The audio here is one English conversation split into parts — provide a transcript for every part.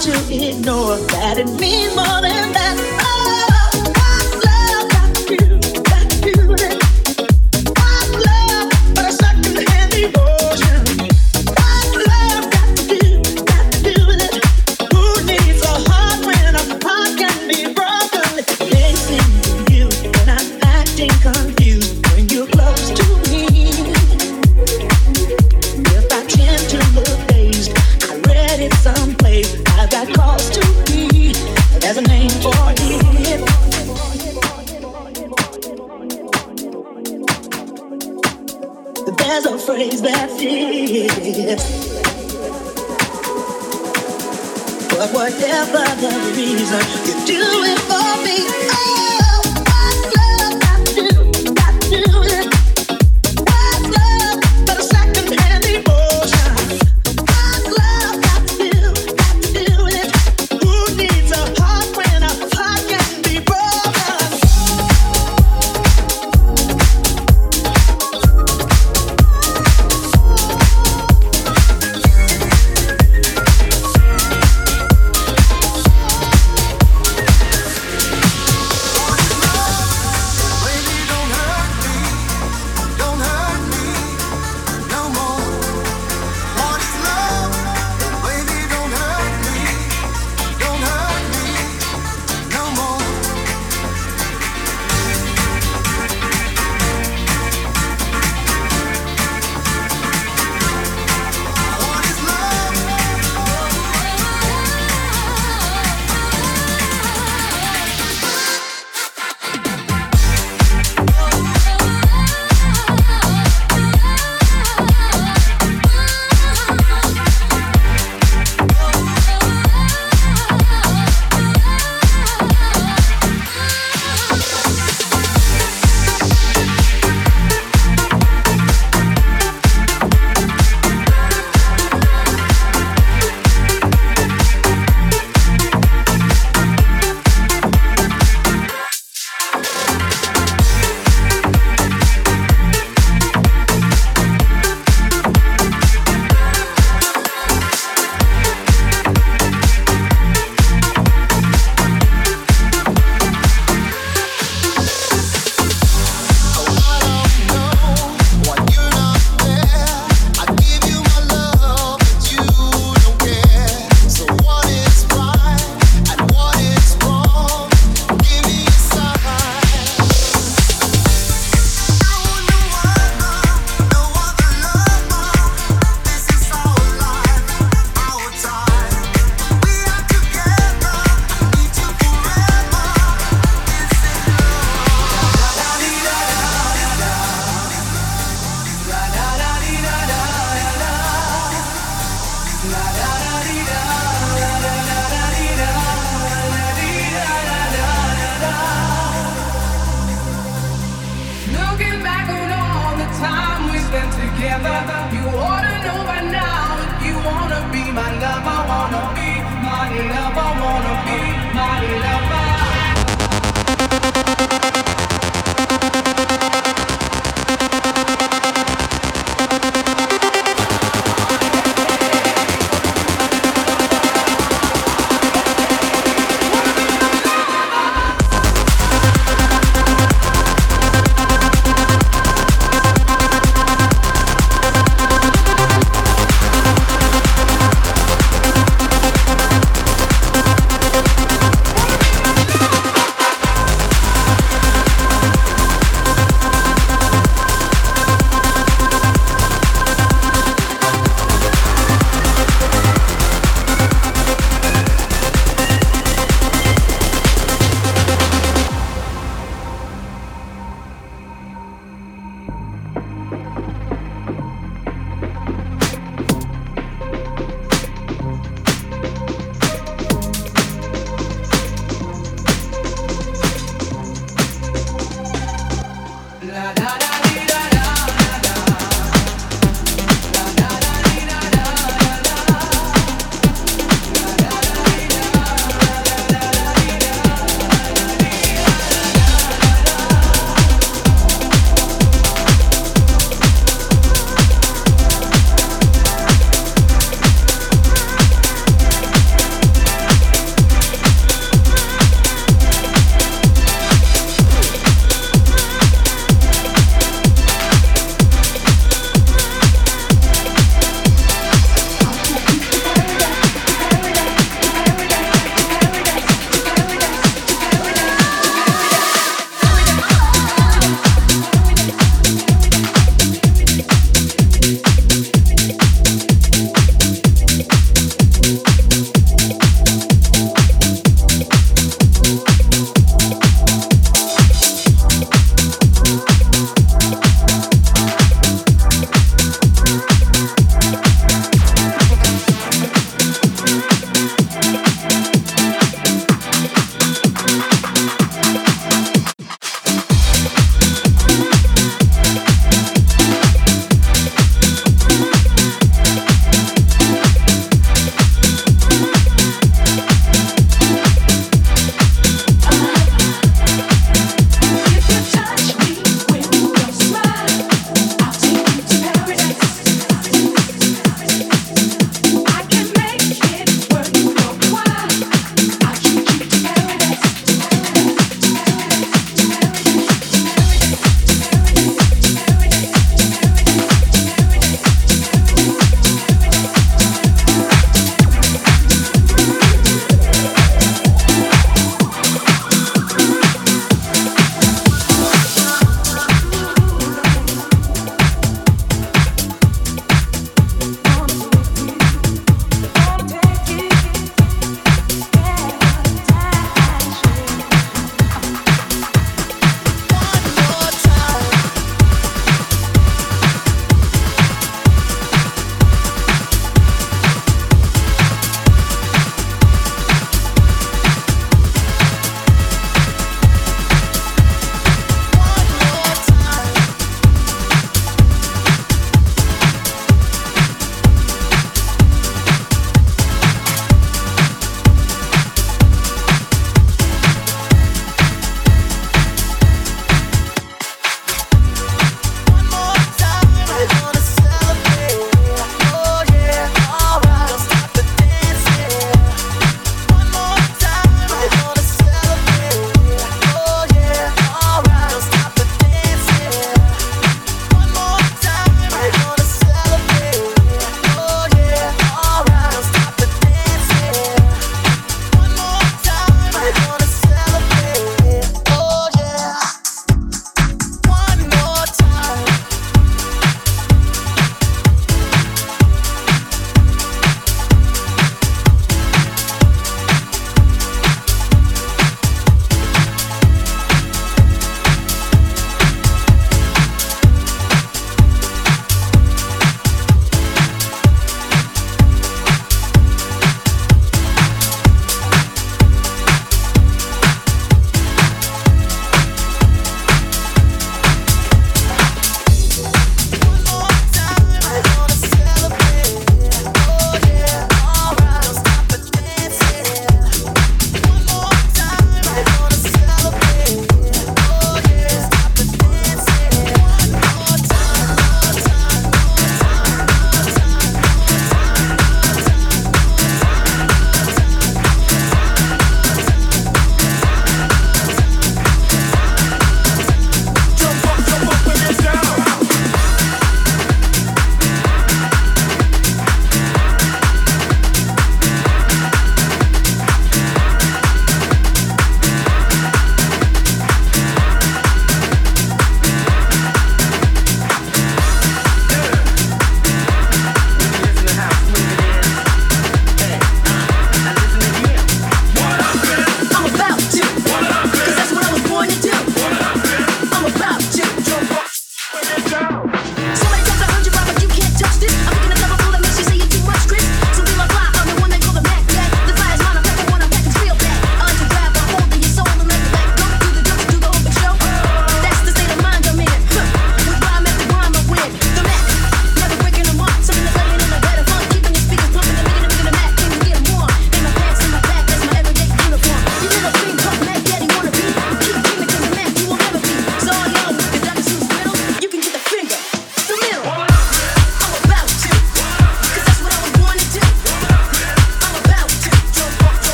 to ignore that it means more than that.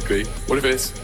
Quickly. What if it's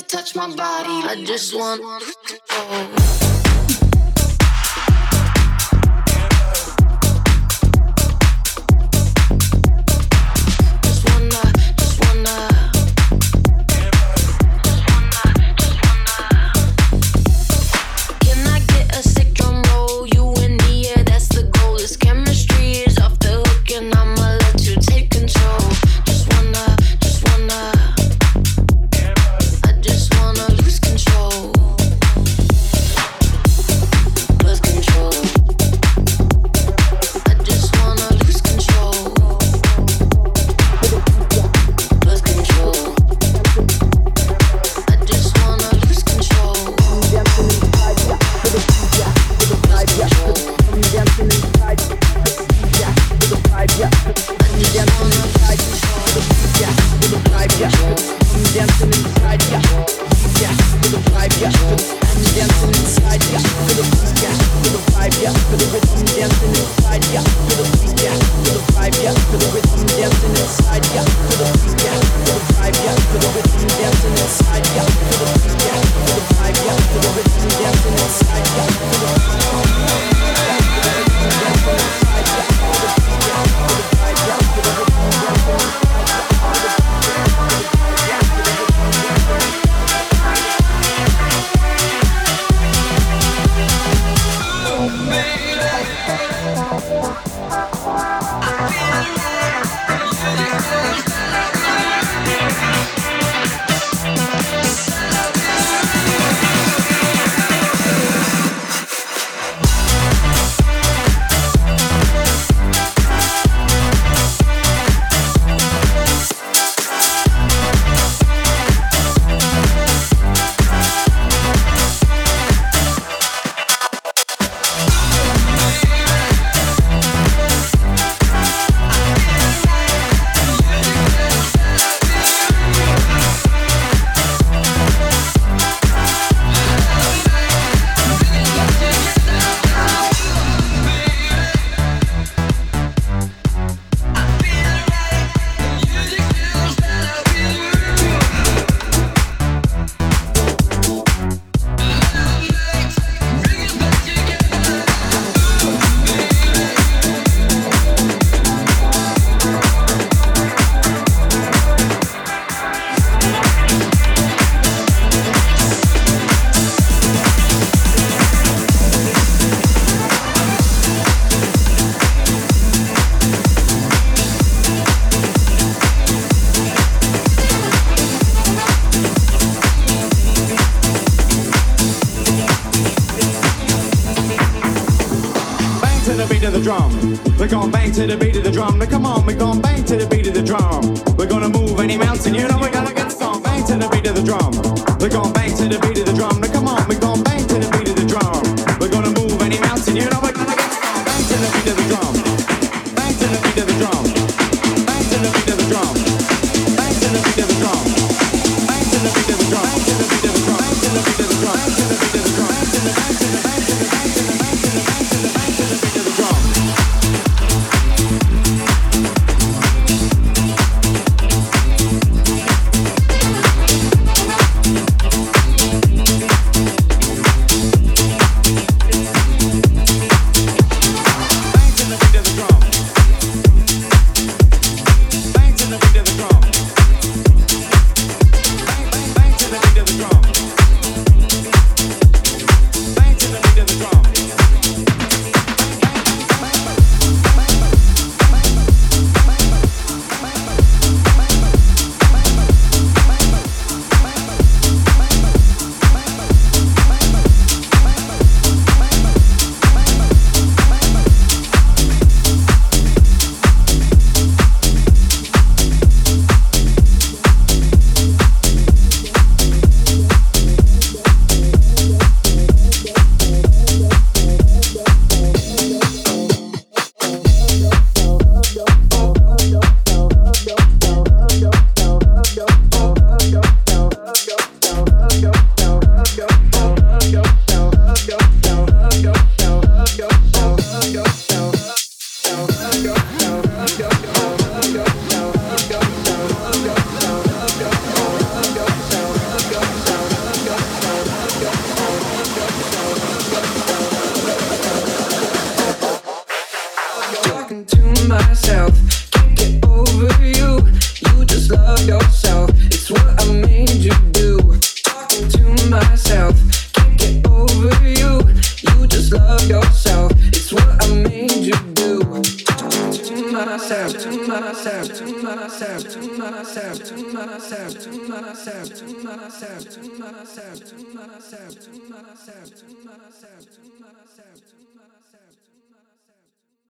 touch my body. I just want. Oh.